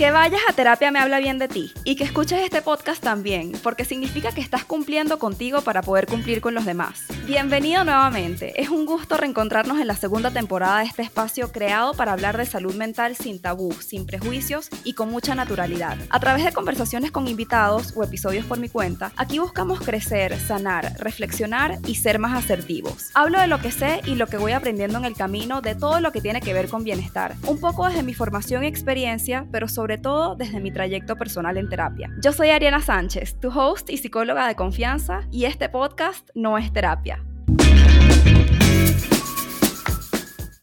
Que vayas a terapia me habla bien de ti y que escuches este podcast también, porque significa que estás cumpliendo contigo para poder cumplir con los demás. Bienvenido nuevamente, es un gusto reencontrarnos en la segunda temporada de este espacio creado para hablar de salud mental sin tabú, sin prejuicios y con mucha naturalidad. A través de conversaciones con invitados o episodios por mi cuenta, aquí buscamos crecer, sanar, reflexionar y ser más asertivos. Hablo de lo que sé y lo que voy aprendiendo en el camino de todo lo que tiene que ver con bienestar, un poco desde mi formación y experiencia, pero sobre todo desde mi trayecto personal en terapia. Yo soy Ariana Sánchez, tu host y psicóloga de confianza, y este podcast no es terapia, Thank you.